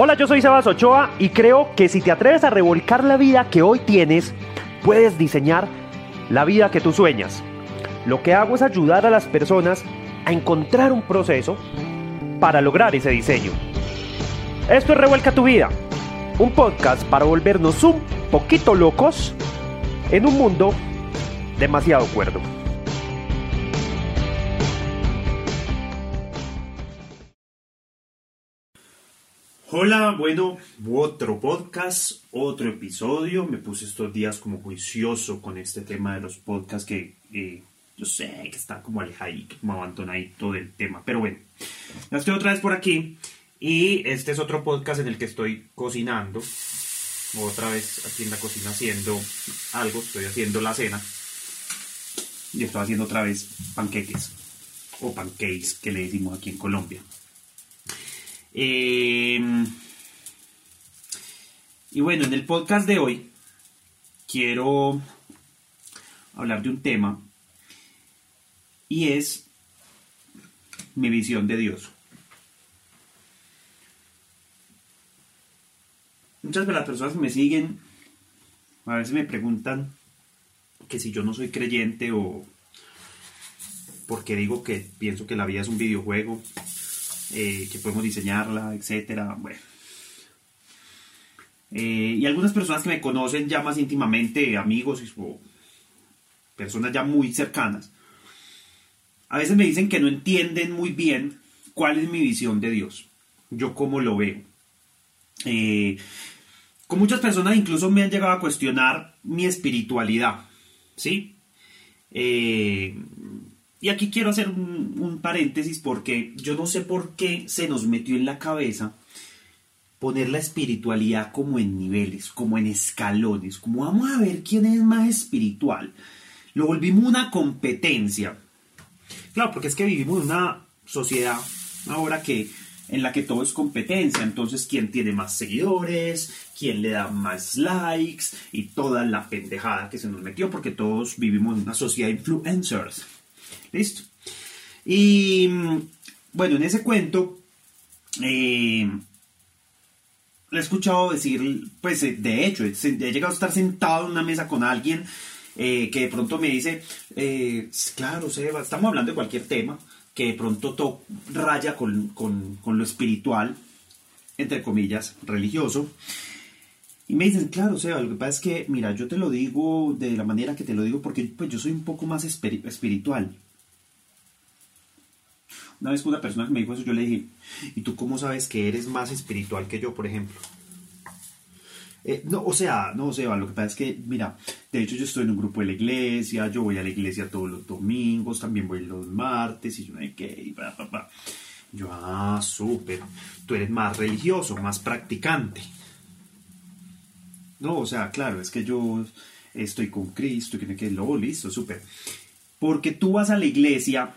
Hola, yo soy Sebas Ochoa y creo que si te atreves a revolcar la vida que hoy tienes, puedes diseñar la vida que tú sueñas. Lo que hago es ayudar a las personas a encontrar un proceso para lograr ese diseño. Esto es Revuelca tu vida, un podcast para volvernos un poquito locos en un mundo demasiado cuerdo. Hola, bueno, otro podcast, otro episodio. Me puse estos días como juicioso con este tema de los podcasts que eh, yo sé que está como alejadito, como abandonadito del tema. Pero bueno, ya estoy otra vez por aquí y este es otro podcast en el que estoy cocinando. Otra vez aquí en la cocina haciendo algo, estoy haciendo la cena y estoy haciendo otra vez panqueques o pancakes que le decimos aquí en Colombia. Eh, y bueno, en el podcast de hoy quiero hablar de un tema y es mi visión de Dios. Muchas de las personas que me siguen a veces me preguntan que si yo no soy creyente o porque digo que pienso que la vida es un videojuego eh, que podemos diseñarla, etcétera. Bueno. Eh, y algunas personas que me conocen ya más íntimamente, amigos o personas ya muy cercanas, a veces me dicen que no entienden muy bien cuál es mi visión de Dios, yo cómo lo veo. Eh, con muchas personas incluso me han llegado a cuestionar mi espiritualidad, ¿sí? Y aquí quiero hacer un, paréntesis porque yo no sé por qué se nos metió en la cabeza poner la espiritualidad como en niveles, como en escalones, como vamos a ver quién es más espiritual. Lo volvimos una competencia. Claro, porque es que vivimos en una sociedad ahora que en la que todo es competencia, entonces quién tiene más seguidores, quién le da más likes y toda la pendejada que se nos metió porque todos vivimos en una sociedad de influencers. Listo. Y bueno, en ese cuento, eh, le he escuchado decir, pues eh, de hecho, he llegado a estar sentado en una mesa con alguien eh, que de pronto me dice, claro, Seba, estamos hablando de cualquier tema, que de pronto raya con, lo espiritual, entre comillas, religioso. Y me dicen, claro, Seba, lo que pasa es que, mira, yo te lo digo de la manera que te lo digo porque pues, yo soy un poco más espiritual. Una vez que una persona me dijo eso, yo le dije, ¿y tú cómo sabes que eres más espiritual que yo, por ejemplo? Eh, no, o sea, no, Seba, lo que pasa es que, mira, de hecho yo estoy en un grupo de la iglesia, yo voy a la iglesia todos los domingos, también voy los martes, y yo no sé qué, y pa, pa, Yo, ah, súper, tú eres más religioso, más practicante. No, o sea, claro, es que yo estoy con Cristo, que me quede lo listo, súper. Porque tú vas a la iglesia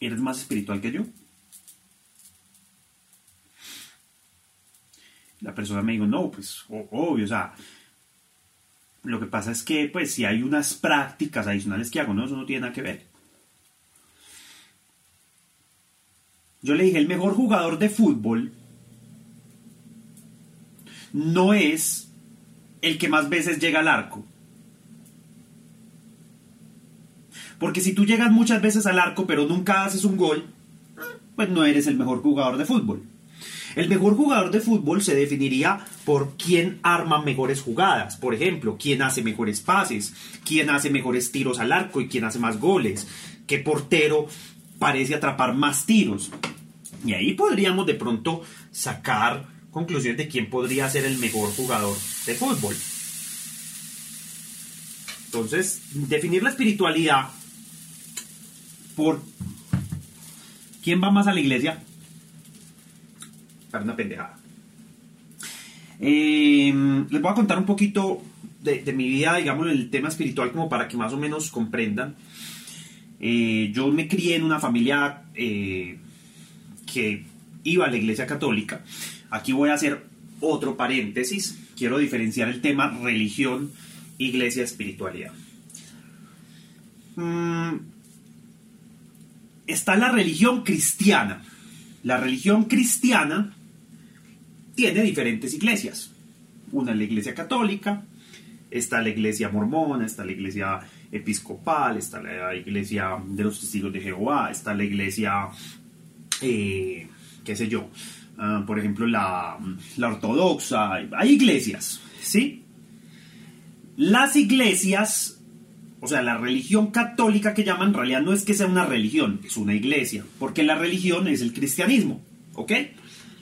¿Eres más espiritual que yo? La persona me dijo, no, pues obvio, o sea, lo que pasa es que, pues, si hay unas prácticas adicionales que hago, no, eso no tiene nada que ver. Yo le dije, el mejor jugador de fútbol no es el que más veces llega al arco. Porque si tú llegas muchas veces al arco pero nunca haces un gol, pues no eres el mejor jugador de fútbol. El mejor jugador de fútbol se definiría por quién arma mejores jugadas. Por ejemplo, quién hace mejores pases, quién hace mejores tiros al arco y quién hace más goles, qué portero parece atrapar más tiros. Y ahí podríamos de pronto sacar conclusiones de quién podría ser el mejor jugador de fútbol. Entonces, definir la espiritualidad por quién va más a la iglesia. Para una pendejada. Em, les voy a contar un poquito de, mi vida, digamos, el tema espiritual, como para que más o menos comprendan. Eh, yo me crié en una familia eh, que iba a la iglesia católica. Aquí voy a hacer otro paréntesis. Quiero diferenciar el tema religión, iglesia, espiritualidad. Mm, está la religión cristiana. La religión cristiana tiene diferentes iglesias. Una es la iglesia católica, está la iglesia mormona, está la iglesia episcopal, está la iglesia de los testigos de Jehová, está la iglesia, eh, qué sé yo, ah, por ejemplo, la, la ortodoxa. Hay iglesias, ¿sí? Las iglesias, o sea, la religión católica que llaman, en realidad no es que sea una religión, es una iglesia, porque la religión es el cristianismo, ¿ok?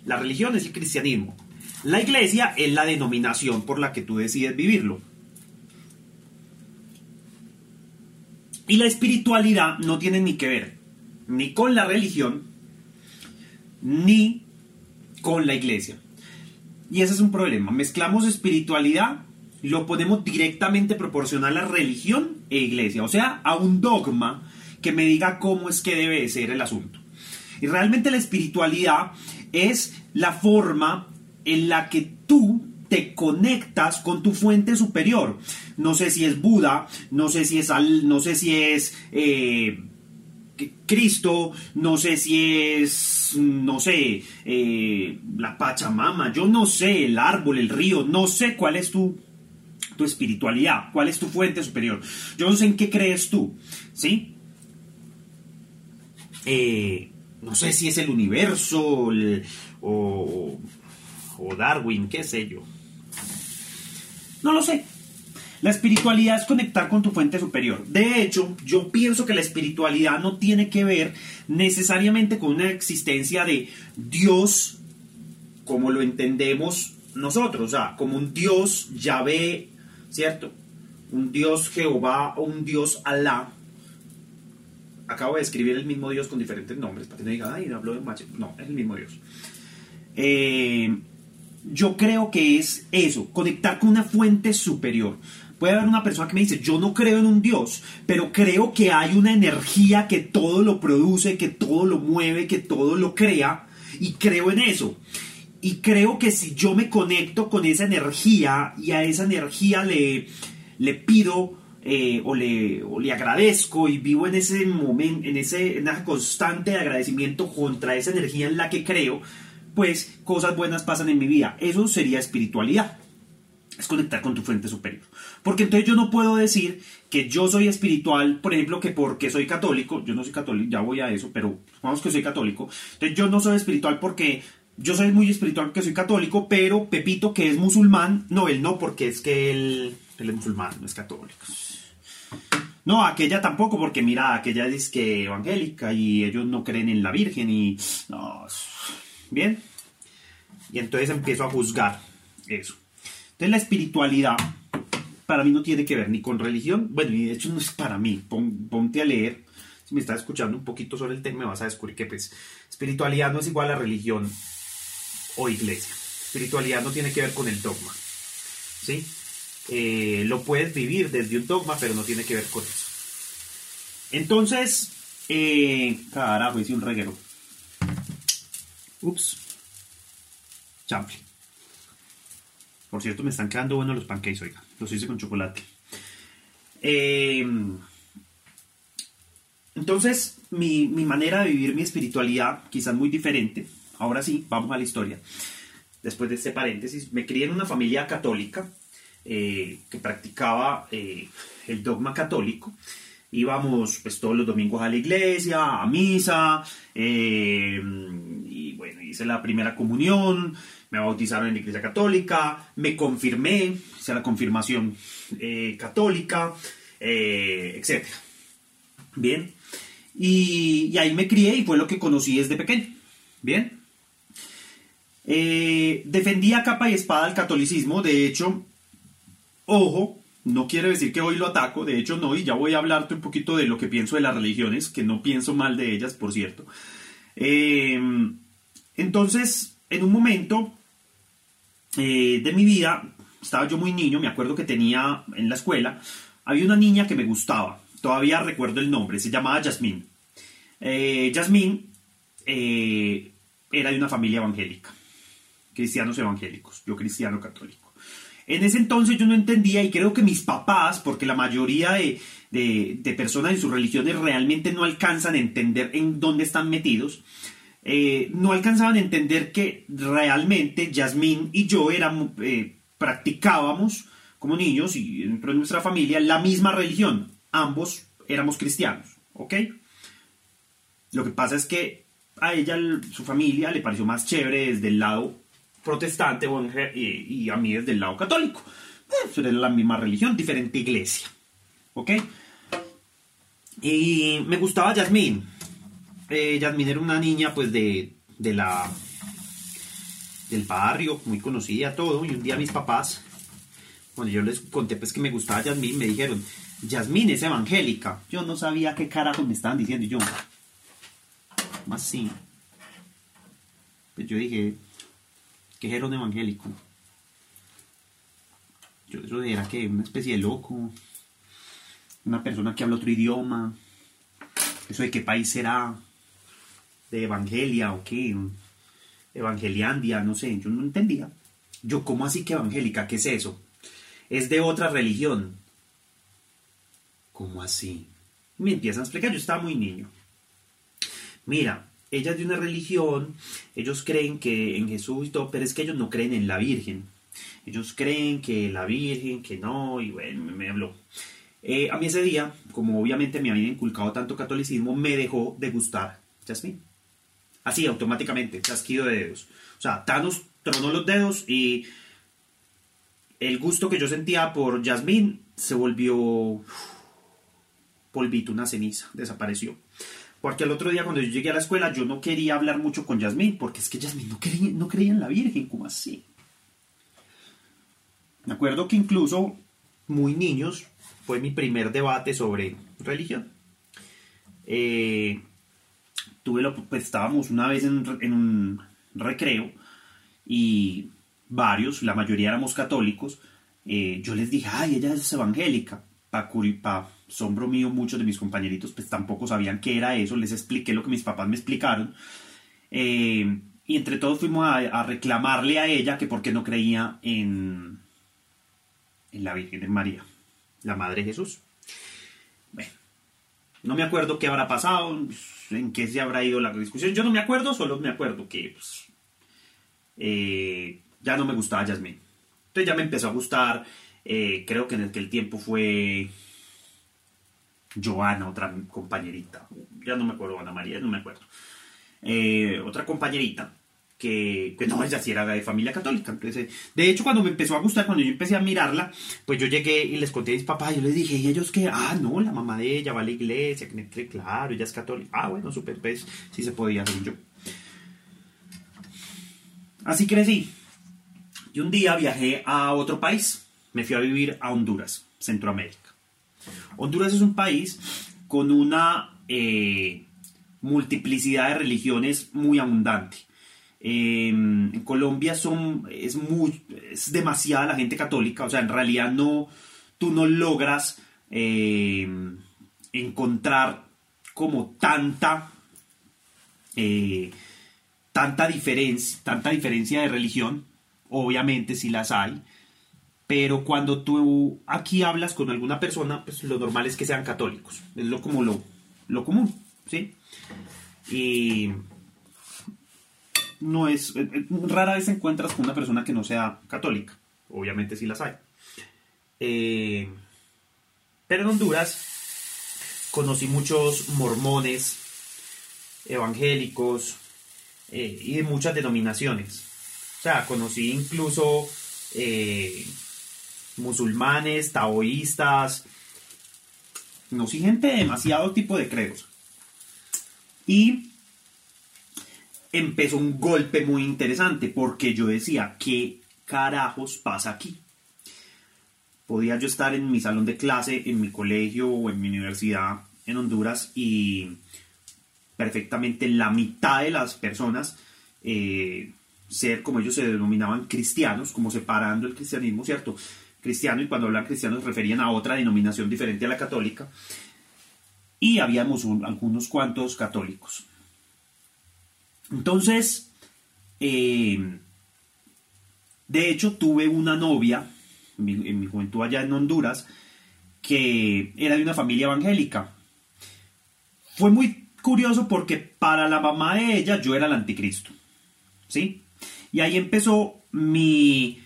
La religión es el cristianismo. La iglesia es la denominación por la que tú decides vivirlo. Y la espiritualidad no tiene ni que ver ni con la religión, ni con la iglesia. Y ese es un problema. Mezclamos espiritualidad lo ponemos directamente proporcional a religión e iglesia. O sea, a un dogma que me diga cómo es que debe ser el asunto. Y realmente la espiritualidad es la forma en la que tú te conectas con tu fuente superior. No sé si es Buda, no sé si es, no sé si es eh, Cristo, no sé si es, no sé, eh, la Pachamama, yo no sé, el árbol, el río, no sé cuál es tu, tu espiritualidad, cuál es tu fuente superior. Yo no sé en qué crees tú, ¿sí? Eh, no sé si es el universo o, Darwin, qué sé yo. No lo sé. La espiritualidad es conectar con tu fuente superior. De hecho, yo pienso que la espiritualidad no tiene que ver necesariamente con una existencia de Dios como lo entendemos nosotros, o sea, como un Dios Yahvé, ¿cierto? Un Dios Jehová o un Dios Alá. Acabo de escribir el mismo Dios con diferentes nombres, para que no digan, ay, hablo de macho. No, es el mismo Dios. Eh, yo creo que es eso, conectar con una fuente superior. Puede haber una persona que me dice, yo no creo en un Dios, pero creo que hay una energía que todo lo produce, que todo lo mueve, que todo lo crea, y creo en eso. Y creo que si yo me conecto con esa energía y a esa energía le, le pido eh, o, le, o, le, agradezco y vivo en ese momento, en ese en ese constante agradecimiento contra esa energía en la que creo, pues cosas buenas pasan en mi vida. Eso sería espiritualidad. Es conectar con tu fuente superior. Porque entonces yo no puedo decir que yo soy espiritual, por ejemplo, que porque soy católico, yo no soy católico, ya voy a eso, pero vamos que soy católico. Entonces yo no soy espiritual porque yo soy muy espiritual porque soy católico, pero Pepito, que es musulmán, no, él no, porque es que él, es musulmán, no es católico. No, aquella tampoco, porque mira, aquella dice que evangélica y ellos no creen en la Virgen y... No, Bien. Y entonces empiezo a juzgar eso. Entonces la espiritualidad para mí no tiene que ver ni con religión, bueno, y de hecho no es para mí. ponte a leer, si me estás escuchando un poquito sobre el tema, me vas a descubrir que pues espiritualidad no es igual a religión o iglesia. Espiritualidad no tiene que ver con el dogma. ¿Sí? Eh, lo puedes vivir desde un dogma, pero no tiene que ver con eso. Entonces, eh, carajo, hice un reguero. Ups. Chample. Por cierto, me están quedando buenos los pancakes, oiga. Los hice con chocolate. Em, entonces, mi, manera de vivir mi espiritualidad, quizás muy diferente. Ahora sí, vamos a la historia. Después de este paréntesis, me crié en una familia católica eh, que practicaba eh, el dogma católico íbamos pues todos los domingos a la iglesia, a misa, eh, y bueno, hice la primera comunión, me bautizaron en la iglesia católica, me confirmé, hice la confirmación católica, etc. Bien, y, ahí me crié y fue lo que conocí desde pequeño. Bien. Defendía capa y espada el catolicismo, de hecho, ojo, no quiere decir que hoy lo ataco, de hecho no, y ya voy a hablarte un poquito de lo que pienso de las religiones, que no pienso mal de ellas, por cierto. Eh, entonces, en un momento eh, de mi vida, estaba yo muy niño, me acuerdo que tenía en la escuela, había una niña que me gustaba, todavía recuerdo el nombre, se llamaba Yasmín. Eh, Yasmín era de una familia evangélica, cristianos evangélicos, yo cristiano católico. En ese entonces yo no entendía y creo que mis papás, porque la mayoría de, personas en sus religiones realmente no alcanzan a entender en dónde están metidos, eh, no alcanzaban a entender que realmente Yasmín y yo éramos, eh, practicábamos como niños y dentro de nuestra familia la misma religión. Ambos éramos cristianos, ¿ok? Lo que pasa es que a ella, su familia, le pareció más chévere desde el lado protestante y a mí desde el lado católico. Eh, era la misma religión, diferente iglesia, ¿ok? Y me gustaba Yasmín. Eh, Yasmín era una niña pues de, de la del barrio, muy conocida, todo. Y un día mis papás, cuando yo les conté pues que me gustaba Yasmín, me dijeron, Yasmín es evangélica. Yo no sabía qué carajo me estaban diciendo. Y yo, más sí. Pues yo dije, era un evangélico. Yo eso era que una especie de loco, una persona que habla otro idioma, eso de qué país será, de Evangelia o qué, Evangeliandia, no sé, yo no entendía. Yo, ¿cómo así que evangélica? ¿Qué es eso? Es de otra religión. ¿Cómo así? Me empiezan a explicar, yo estaba muy niño. Mira, ella es de una religión, ellos creen que en Jesús y todo, pero es que ellos no creen en la Virgen. Ellos creen que la Virgen, que no, y bueno, me, habló. Eh, a mí ese día, como obviamente me habían inculcado tanto catolicismo, me dejó de gustar Jasmine. Así, automáticamente, chasquido de dedos. O sea, Thanos tronó los dedos y el gusto que yo sentía por Jasmine se volvió polvito, una ceniza, desapareció. Porque el otro día cuando yo llegué a la escuela yo no quería hablar mucho con Yasmín, porque es que Yasmín no creía, no creía en la Virgen, ¿cómo así? Me acuerdo que incluso muy niños fue mi primer debate sobre religión. Eh, pues, estábamos una vez en, un recreo y varios, la mayoría éramos católicos. Eh, yo les dije, ay, ella es evangélica, para pa, asombro mío, muchos de mis compañeritos pues tampoco sabían qué era eso, les expliqué lo que mis papás me explicaron. Eh, y entre todos fuimos a, reclamarle a ella que por qué no creía en, en la Virgen de María, la Madre de Jesús. Bueno, no me acuerdo qué habrá pasado, en qué se habrá ido la discusión. Yo no me acuerdo, solo me acuerdo que pues, eh, ya no me gustaba Yasmín. Entonces ya me empezó a gustar. Eh, creo que en aquel tiempo fue Joana, otra compañerita, ya no me acuerdo, Ana María, no me acuerdo, eh, otra compañerita, que, no, ella sí era de familia católica. Entonces, de hecho, cuando me empezó a gustar, cuando yo empecé a mirarla, pues yo llegué y les conté a mis papás, yo les dije, ¿y ellos que Ah, no, la mamá de ella va a la iglesia, que claro, ella es católica. Ah, bueno, super, pues sí se podía hacer yo. Así crecí. Y un día viajé a otro país, me fui a vivir a Honduras, Centroamérica. Honduras es un país con una eh, multiplicidad de religiones muy abundante. Em, en Colombia es demasiada la gente católica, o sea, en realidad no, tú no logras em, encontrar como tanta, eh, tanta, diferencia, tanta diferencia de religión, obviamente si las hay, pero cuando tú aquí hablas con alguna persona, pues lo normal es que sean católicos. Es lo como lo, lo común, ¿sí? Y no es... Eh, eh, rara vez encuentras con una persona que no sea católica. Obviamente sí las hay. Eh, pero en Honduras conocí muchos mormones, evangélicos y de muchas denominaciones. O sea, conocí incluso musulmanes, taoístas, no, sí, gente de demasiado tipo de credos. Y empezó un golpe muy interesante porque yo decía, ¿qué carajos pasa aquí? Podía yo estar en mi salón de clase, en mi colegio o en mi universidad en Honduras y perfectamente la mitad de las personas eh, ser, como ellos se denominaban, cristianos, como separando el cristianismo, ¿cierto? Cristiano y cuando hablan cristianos se referían a otra denominación diferente a la católica y habíamos algunos cuantos católicos. Entonces, eh, de hecho tuve una novia en mi, juventud allá en Honduras que era de una familia evangélica. Fue muy curioso porque para la mamá de ella yo era el anticristo. ¿Sí? Y ahí empezó mi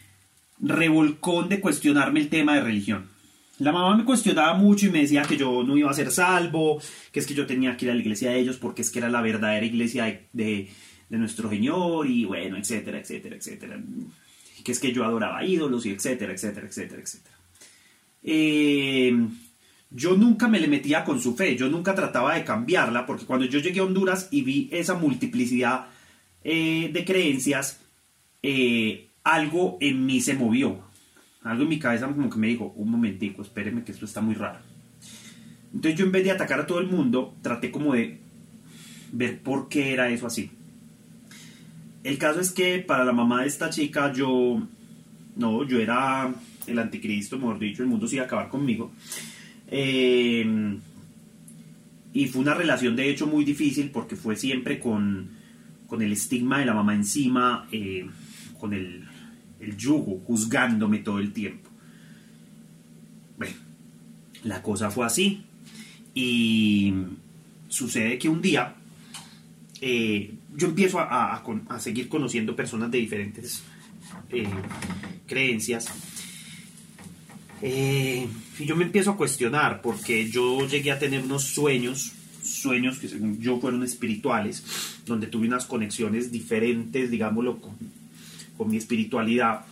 revolcón de cuestionarme el tema de religión. La mamá me cuestionaba mucho y me decía que yo no iba a ser salvo, que es que yo tenía que ir a la iglesia de ellos porque es que era la verdadera iglesia de, nuestro Señor y bueno, etcétera, etcétera, etcétera. Que es que yo adoraba ídolos y etcétera, etcétera, etcétera, etcétera. Eh, yo nunca me le metía con su fe, yo nunca trataba de cambiarla porque cuando yo llegué a Honduras y vi esa multiplicidad eh, de creencias, eh, algo en mí se movió algo en mi cabeza como que me dijo, un momentico, espéreme que esto está muy raro. Entonces yo en vez de atacar a todo el mundo, traté como de ver por qué era eso así. El caso es que para la mamá de esta chica yo, no, yo era el anticristo, mejor dicho, el mundo se iba a acabar conmigo. Em, y fue una relación de hecho muy difícil porque fue siempre con, con el estigma de la mamá encima, eh, con el el yugo, juzgándome todo el tiempo. Bueno, la cosa fue así. Y sucede que un día eh, yo empiezo a, seguir conociendo personas de diferentes eh, creencias. Eh, y yo me empiezo a cuestionar porque yo llegué a tener unos sueños, sueños que según yo fueron espirituales, donde tuve unas conexiones diferentes, digámoslo, con, con mi espiritualidad,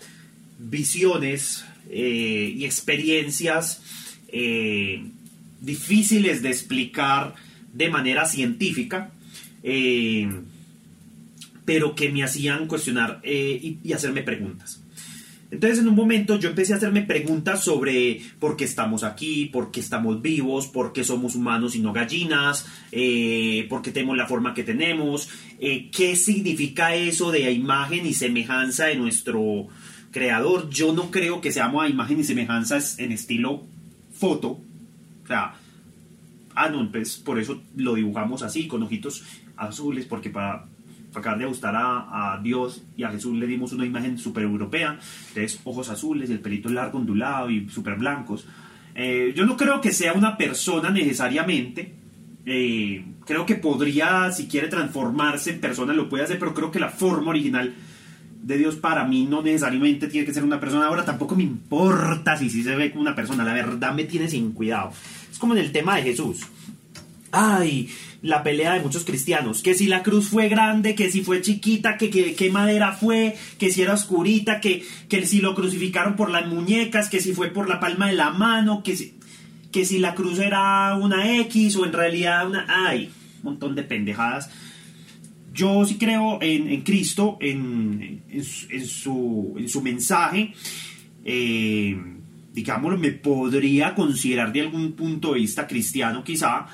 visiones eh, y experiencias eh, difíciles de explicar de manera científica, eh, pero que me hacían cuestionar y hacerme preguntas. Entonces en un momento yo empecé a hacerme preguntas sobre por qué estamos aquí, por qué estamos vivos, por qué somos humanos y no gallinas, eh, por qué tenemos la forma que tenemos, eh, qué significa eso de imagen y semejanza de nuestro creador. Yo no creo que seamos a imagen y semejanza en estilo foto. O sea, ah, no, pues por eso lo dibujamos así, con ojitos azules, porque para acabar de gustar a, Dios y a Jesús le dimos una imagen súper europea, entonces ojos azules, el pelito largo, ondulado y súper blancos. Eh, yo no creo que sea una persona necesariamente, eh, creo que podría, si quiere transformarse en persona, lo puede hacer, pero creo que la forma original de Dios para mí no necesariamente tiene que ser una persona. Ahora tampoco me importa si, si se ve como una persona, la verdad me tiene sin cuidado. Es como en el tema de Jesús. Ay, la pelea de muchos cristianos, que si la cruz fue grande, que si fue chiquita, que qué madera fue, que si era oscurita, que, que si lo crucificaron por las muñecas, que si fue por la palma de la mano, que si, que si la cruz era una X o en realidad una... ¡Ay! Un montón de pendejadas. Yo sí creo en, Cristo, en, su, en su mensaje. Eh, digámoslo, me podría considerar de algún punto de vista cristiano quizá,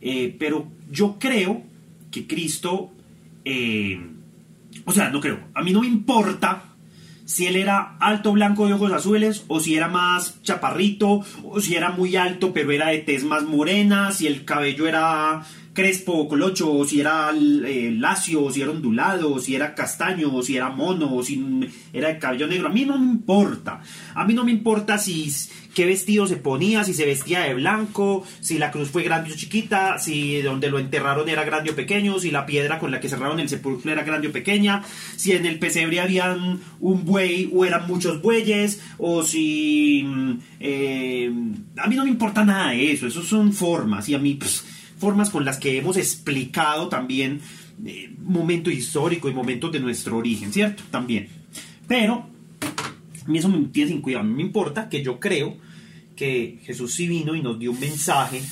eh, pero yo creo que Cristo, eh, o sea, no creo, a mí no me importa si él era alto, blanco de ojos azules, o si era más chaparrito, o si era muy alto pero era de tez más morena, si el cabello era crespo o colocho, o si era eh, lacio, o si era ondulado, o si era castaño, o si era mono, o si era de cabello negro. A mí no me importa. A mí no me importa si qué vestido se ponía, si se vestía de blanco, si la cruz fue grande o chiquita, si donde lo enterraron era grande o pequeño, si la piedra con la que cerraron el sepulcro era grande o pequeña, si en el pesebre habían un buey o eran muchos bueyes, o si... Mm, eh, a mí no me importa nada de eso, eso son formas y a mí... Pues, formas con las que hemos explicado también eh, momento histórico y momentos de nuestro origen, ¿cierto? También. Pero, a mí eso me tiene sin cuidado. A me importa que yo creo que Jesús sí vino y nos dio un mensaje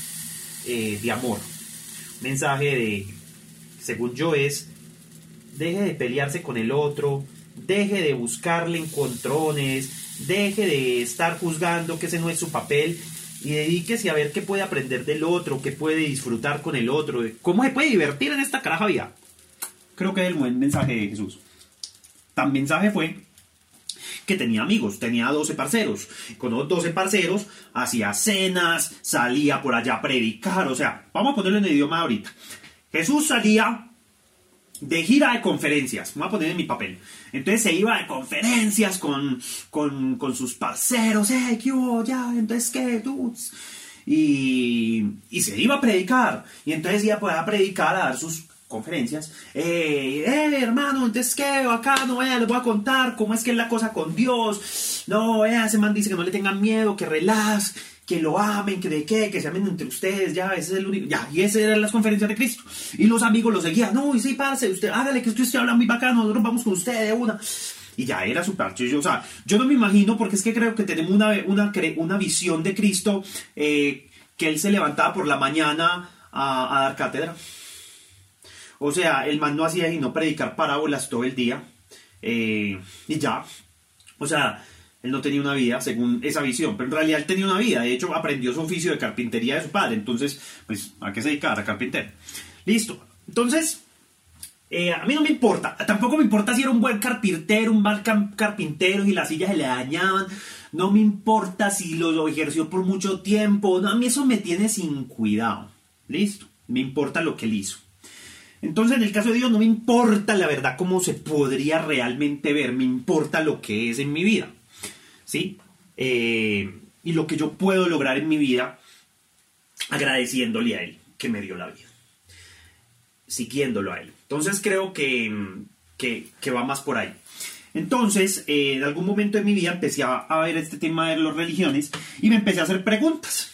eh, de amor. Un mensaje de, según yo, es, deje de pelearse con el otro, deje de buscarle encontrones, deje de estar juzgando que ese no es su papel y dedíquese a ver qué puede aprender del otro, qué puede disfrutar con el otro, cómo se puede divertir en esta caraja vida. Creo que es el buen mensaje de Jesús. Tan mensaje fue que tenía amigos, tenía 12 parceros. Con los 12 parceros hacía cenas, salía por allá a predicar, o sea, vamos a ponerlo en el idioma ahorita. Jesús salía de gira de conferencias, voy a poner en mi papel. Entonces se iba de conferencias con, con, sus parceros, eh, ¿qué hubo? Ya, entonces, ¿qué? Dudes? y, y se iba a predicar. Y entonces iba a predicar, a dar sus conferencias. Eh, eh, hermano, entonces qué, acá no, eh, les voy a contar cómo es que es la cosa con Dios. No, eh, ese man dice que no le tengan miedo, que relax, que lo amen, que de qué, que se amen entre ustedes, ya, ese es el único, ya, y esas eran las conferencias de Cristo. Y los amigos lo seguían, no, y sí, pase, usted, hágale que usted se habla muy bacano, nosotros vamos con usted de una. Y ya era su parche. Yo, o sea, yo no me imagino, porque es que creo que tenemos una, una, una visión de Cristo eh, que él se levantaba por la mañana a, a dar cátedra. O sea, el man no hacía sino predicar parábolas todo el día. Eh, y ya. O sea, él no tenía una vida según esa visión, pero en realidad él tenía una vida. De hecho, aprendió su oficio de carpintería de su padre. Entonces, pues, ¿a qué se dedicaba? A carpintero. Listo. Entonces, eh, a mí no me importa. Tampoco me importa si era un buen carpintero, un mal carpintero y las sillas se le dañaban. No me importa si lo ejerció por mucho tiempo. No, a mí eso me tiene sin cuidado. Listo. Me importa lo que él hizo. Entonces, en el caso de Dios, no me importa la verdad cómo se podría realmente ver, me importa lo que es en mi vida. ¿Sí? Eh, y lo que yo puedo lograr en mi vida agradeciéndole a Él que me dio la vida. Siguiéndolo a Él. Entonces, creo que, que, va más por ahí. Entonces, eh, en algún momento de mi vida empecé a, ver este tema de las religiones y me empecé a hacer preguntas.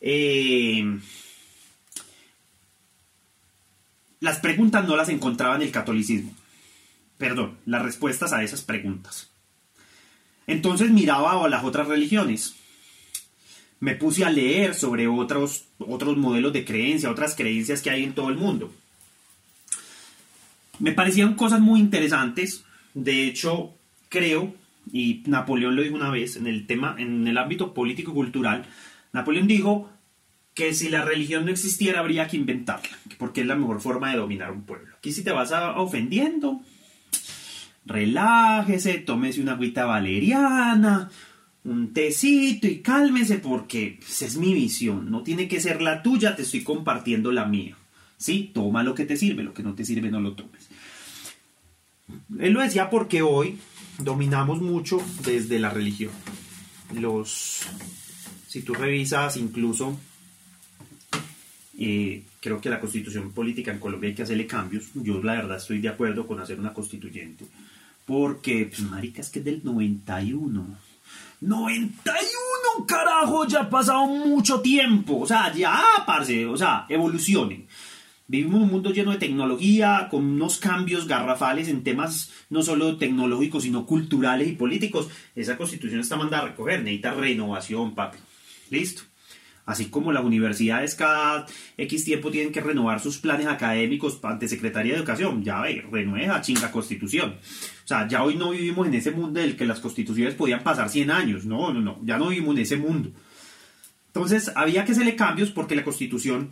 Eh, las preguntas no las encontraba en el catolicismo. Perdón, las respuestas a esas preguntas. Entonces miraba a las otras religiones. Me puse a leer sobre otros, otros modelos de creencia, otras creencias que hay en todo el mundo. Me parecían cosas muy interesantes. De hecho, creo, y Napoleón lo dijo una vez en el tema, en el ámbito político-cultural, Napoleón dijo, que si la religión no existiera habría que inventarla, porque es la mejor forma de dominar un pueblo. Aquí si te vas a, ofendiendo, relájese, tómese una agüita valeriana, un tecito y cálmese porque esa pues, es mi visión, no tiene que ser la tuya, te estoy compartiendo la mía. Sí, toma lo que te sirve, lo que no te sirve no lo tomes. Él lo decía porque hoy dominamos mucho desde la religión. Los si tú revisas incluso eh, creo que la constitución política en Colombia hay que hacerle cambios. Yo la verdad estoy de acuerdo con hacer una constituyente. Porque, pues, marica, es que es del 91. ¡91! ¡Carajo! Ya ha pasado mucho tiempo. O sea, ya, parce. O sea, evolucionen. Vivimos un mundo lleno de tecnología, con unos cambios garrafales en temas no solo tecnológicos, sino culturales y políticos. Esa constitución está mandada a recoger. Necesita renovación, papi. Listo. Así como las universidades cada X tiempo tienen que renovar sus planes académicos ante Secretaría de Educación. Ya ve, renueva, chinga constitución. O sea, ya hoy no vivimos en ese mundo en el que las constituciones podían pasar 100 años. No, no, no. Ya no vivimos en ese mundo. Entonces, había que hacerle cambios porque la constitución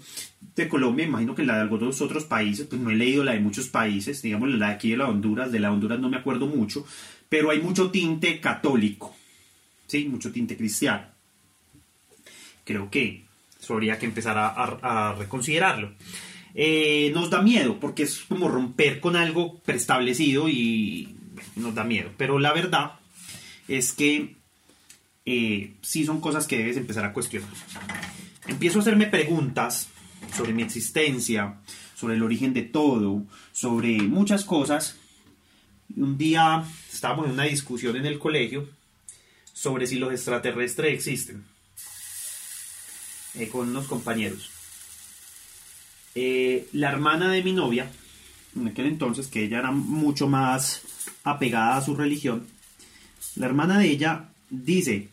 de Colombia, imagino que la de algunos otros países, pues no he leído la de muchos países, digamos la de aquí de la Honduras, de la Honduras no me acuerdo mucho, pero hay mucho tinte católico, ¿sí? Mucho tinte cristiano creo que eso habría que empezar a, reconsiderarlo. Eh, nos da miedo porque es como romper con algo preestablecido y nos da miedo. Pero la verdad es que eh, sí son cosas que debes empezar a cuestionar. Empiezo a hacerme preguntas sobre mi existencia, sobre el origen de todo, sobre muchas cosas. Un día estábamos en una discusión en el colegio sobre si los extraterrestres existen. Eh, con unos compañeros. Eh, la hermana de mi novia, en aquel entonces, que ella era mucho más apegada a su religión, la hermana de ella dice,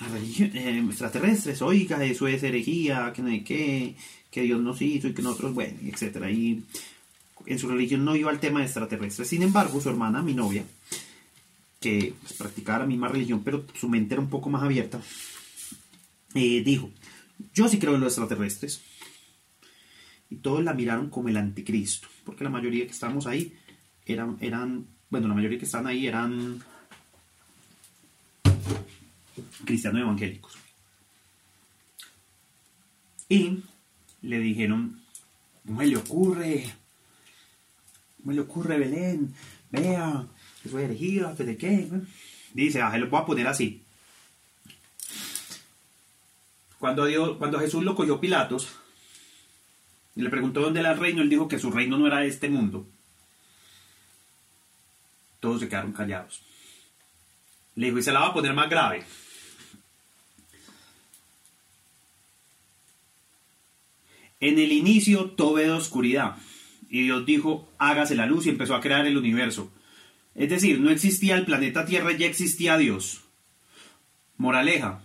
la religión, eh, extraterrestres, oiga, eso es herejía, que no hay que, que Dios nos hizo y que nosotros, bueno, etc. Y en su religión no iba al tema de extraterrestres. Sin embargo, su hermana, mi novia, que pues, practicaba la misma religión, pero su mente era un poco más abierta, dijo, yo sí creo en los extraterrestres. Y todos la miraron como el anticristo, porque la mayoría que estamos ahí eran, eran bueno, la mayoría que están ahí eran cristianos evangélicos. Y le dijeron, ¿cómo le ocurre? ¿Cómo le ocurre, Belén? Vea, eso es herejía, ¿de qué? Dice, ah, lo voy a poner así. Cuando, Jesús lo cogió Pilatos y le preguntó dónde era el reino, él dijo que su reino no era de este mundo. Todos se quedaron callados. Le dijo, y se la va a poner más grave. En el inicio todo de oscuridad. Y Dios dijo, hágase la luz y empezó a crear el universo. Es decir, no existía el planeta Tierra, ya existía Dios. Moraleja,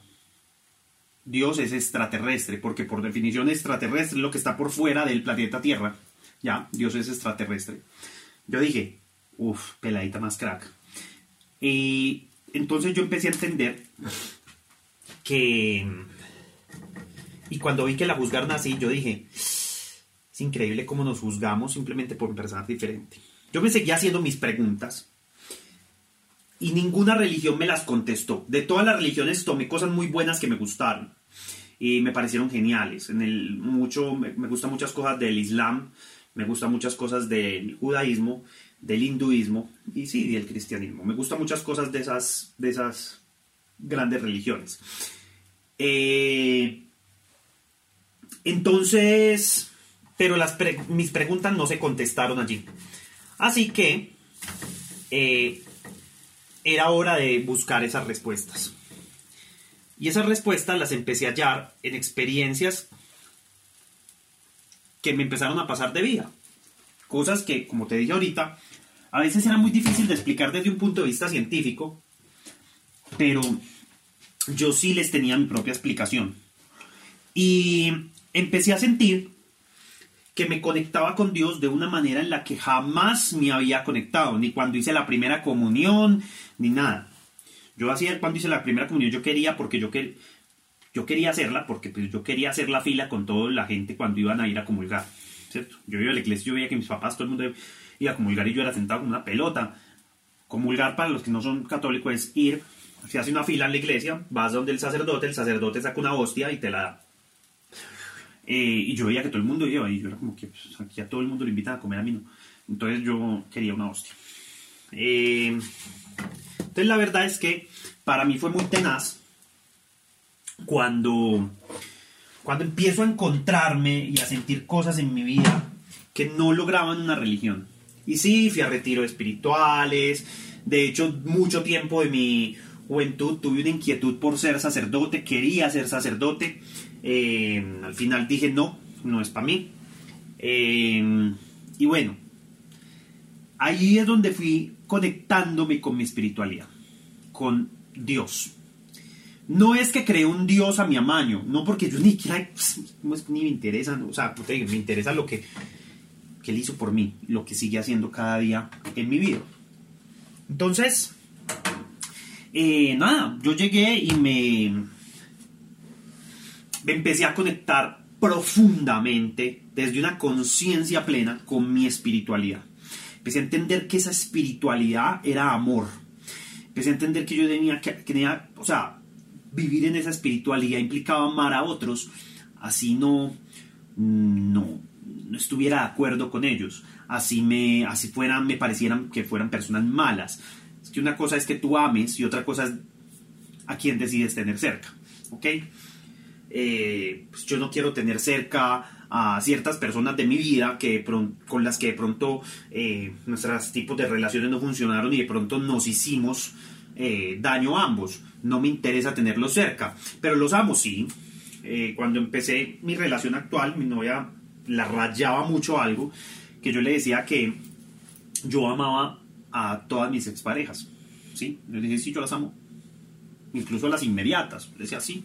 Dios es extraterrestre, porque por definición extraterrestre es lo que está por fuera del planeta Tierra. Ya, Dios es extraterrestre. Yo dije, uff, peladita más crack. Y entonces yo empecé a entender que... Y cuando vi que la juzgaron así, yo dije, es increíble cómo nos juzgamos simplemente por pensar diferente. Yo me seguía haciendo mis preguntas y ninguna religión me las contestó. De todas las religiones tomé cosas muy buenas que me gustaron y me parecieron geniales. En el mucho me, gustan muchas cosas del Islam, me gustan muchas cosas del judaísmo, del hinduismo y sí, del cristianismo. Me gustan muchas cosas de esas, de esas grandes religiones. Eh, entonces, pero las mis preguntas no se contestaron allí. Así que eh, era hora de buscar esas respuestas. Y esas respuestas las empecé a hallar en experiencias que me empezaron a pasar de vida. Cosas que, como te dije ahorita, a veces era muy difícil de explicar desde un punto de vista científico, pero yo sí les tenía mi propia explicación. Y empecé a sentir que me conectaba con Dios de una manera en la que jamás me había conectado, ni cuando hice la primera comunión, ni nada. Yo hacía cuando hice la primera comunión, yo quería, porque yo, yo quería hacerla, porque pues, yo quería hacer la fila con toda la gente cuando iban a ir a comulgar, ¿cierto? Yo iba a la iglesia, yo veía que mis papás, todo el mundo iba a comulgar y yo era sentado con una pelota. Comulgar para los que no son católicos es ir, se hace una fila en la iglesia, vas donde el sacerdote, el sacerdote saca una hostia y te la eh, y yo veía que todo el mundo iba y yo era como que pues, a todo el mundo le invitan a comer a mí no. Entonces yo quería una hostia. Eh, entonces la verdad es que para mí fue muy tenaz cuando, cuando empiezo a encontrarme y a sentir cosas en mi vida que no lograban una religión. Y sí, fui a retiros espirituales. De hecho, mucho tiempo de mi juventud tuve una inquietud por ser sacerdote, quería ser sacerdote. Eh, al final dije, no, no es para mí. Eh, y bueno, ahí es donde fui conectándome con mi espiritualidad, con Dios. No es que cree un Dios a mi amaño, no porque yo ni quiera, pues, ni me interesa, o sea, me interesa lo que, que Él hizo por mí, lo que sigue haciendo cada día en mi vida. Entonces, eh, nada, yo llegué y me, me empecé a conectar profundamente desde una conciencia plena con mi espiritualidad. Empecé a entender que esa espiritualidad era amor. Empecé a entender que yo tenía que, tenía, o sea, vivir en esa espiritualidad implicaba amar a otros, así no, no, no estuviera de acuerdo con ellos, así me, así fueran, me parecieran que fueran personas malas. Es que una cosa es que tú ames y otra cosa es a quién decides tener cerca, ¿ok? Eh, pues yo no quiero tener cerca a ciertas personas de mi vida que con las que de pronto eh, nuestros tipos de relaciones no funcionaron y de pronto nos hicimos eh, daño a ambos. No me interesa tenerlos cerca, pero los amo, sí. cuando empecé mi relación actual, mi novia la rayaba mucho algo, que yo le decía que yo amaba a todas mis exparejas. ¿sí? Le dije, sí, yo las amo. Incluso a las inmediatas. Le decía, sí,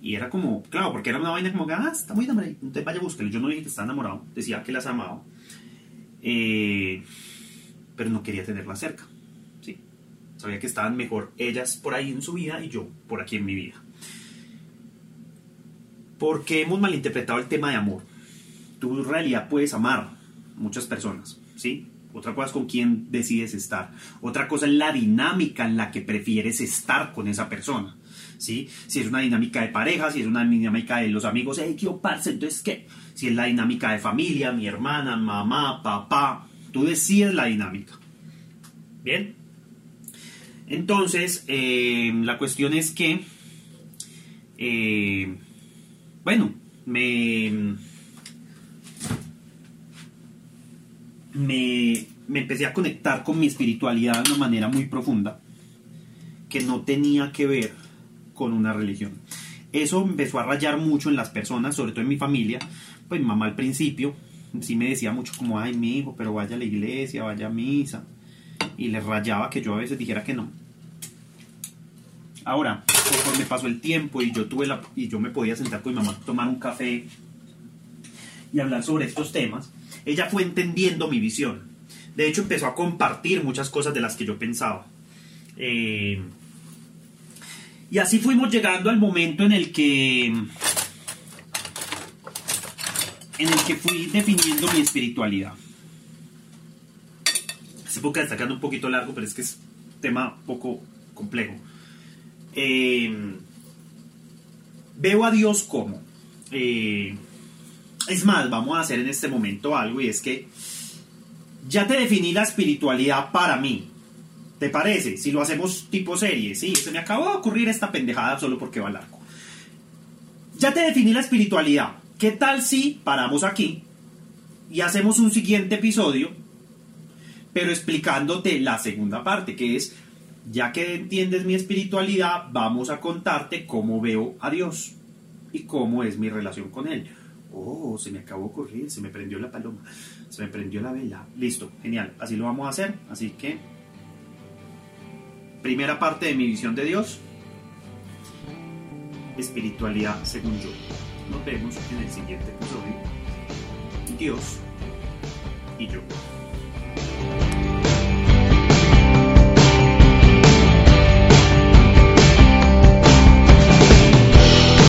y era como, claro, porque era una vaina como que, ah, está muy enamorado, entonces vaya, búsquelo. Yo no dije que estaba enamorado, decía que las amaba, eh, pero no quería tenerlas cerca. ¿sí? Sabía que estaban mejor ellas por ahí en su vida y yo por aquí en mi vida. Porque hemos malinterpretado el tema de amor. Tú en realidad puedes amar muchas personas, ¿sí? Otra cosa es con quién decides estar. Otra cosa es la dinámica en la que prefieres estar con esa persona. Si es una dinámica de pareja, si es una dinámica de los amigos, hey, qué parce, entonces qué? Si es la dinámica de familia, mi hermana, mamá, papá, tú decides la dinámica. Bien. Entonces, eh, la cuestión es que eh, bueno, me, me, me empecé a conectar con mi espiritualidad de una manera muy profunda que no tenía que ver con una religión. Eso empezó a rayar mucho en las personas, sobre todo en mi familia. Pues mi mamá al principio sí me decía mucho como, ay, mi hijo, pero vaya a la iglesia, vaya a misa. Y le rayaba que yo a veces dijera que no. Ahora, conforme pasó el tiempo y yo tuve y yo me podía sentar con mi mamá, tomar un café y hablar sobre estos temas, ella fue entendiendo mi visión. De hecho, empezó a compartir muchas cosas de las que yo pensaba. Eh, y así fuimos llegando al momento en el que en el que fui definiendo mi espiritualidad. Esta época está quedando un poquito largo, pero es que es tema poco complejo. Eh, veo a Dios como. Eh, es más, vamos a hacer en este momento algo y es que ya te definí la espiritualidad para mí. ¿Te parece? Si lo hacemos tipo serie, sí, se me acabó de ocurrir esta pendejada solo porque va largo. Ya te definí la espiritualidad. ¿Qué tal si paramos aquí y hacemos un siguiente episodio, pero explicándote la segunda parte, que es, ya que entiendes mi espiritualidad, vamos a contarte cómo veo a Dios y cómo es mi relación con Él. Oh, se me acabó de ocurrir, se me prendió la paloma, se me prendió la vela. Listo, genial, así lo vamos a hacer. Así que Primera parte de mi visión de Dios. Espiritualidad según yo. Nos vemos en el siguiente episodio. Dios y yo.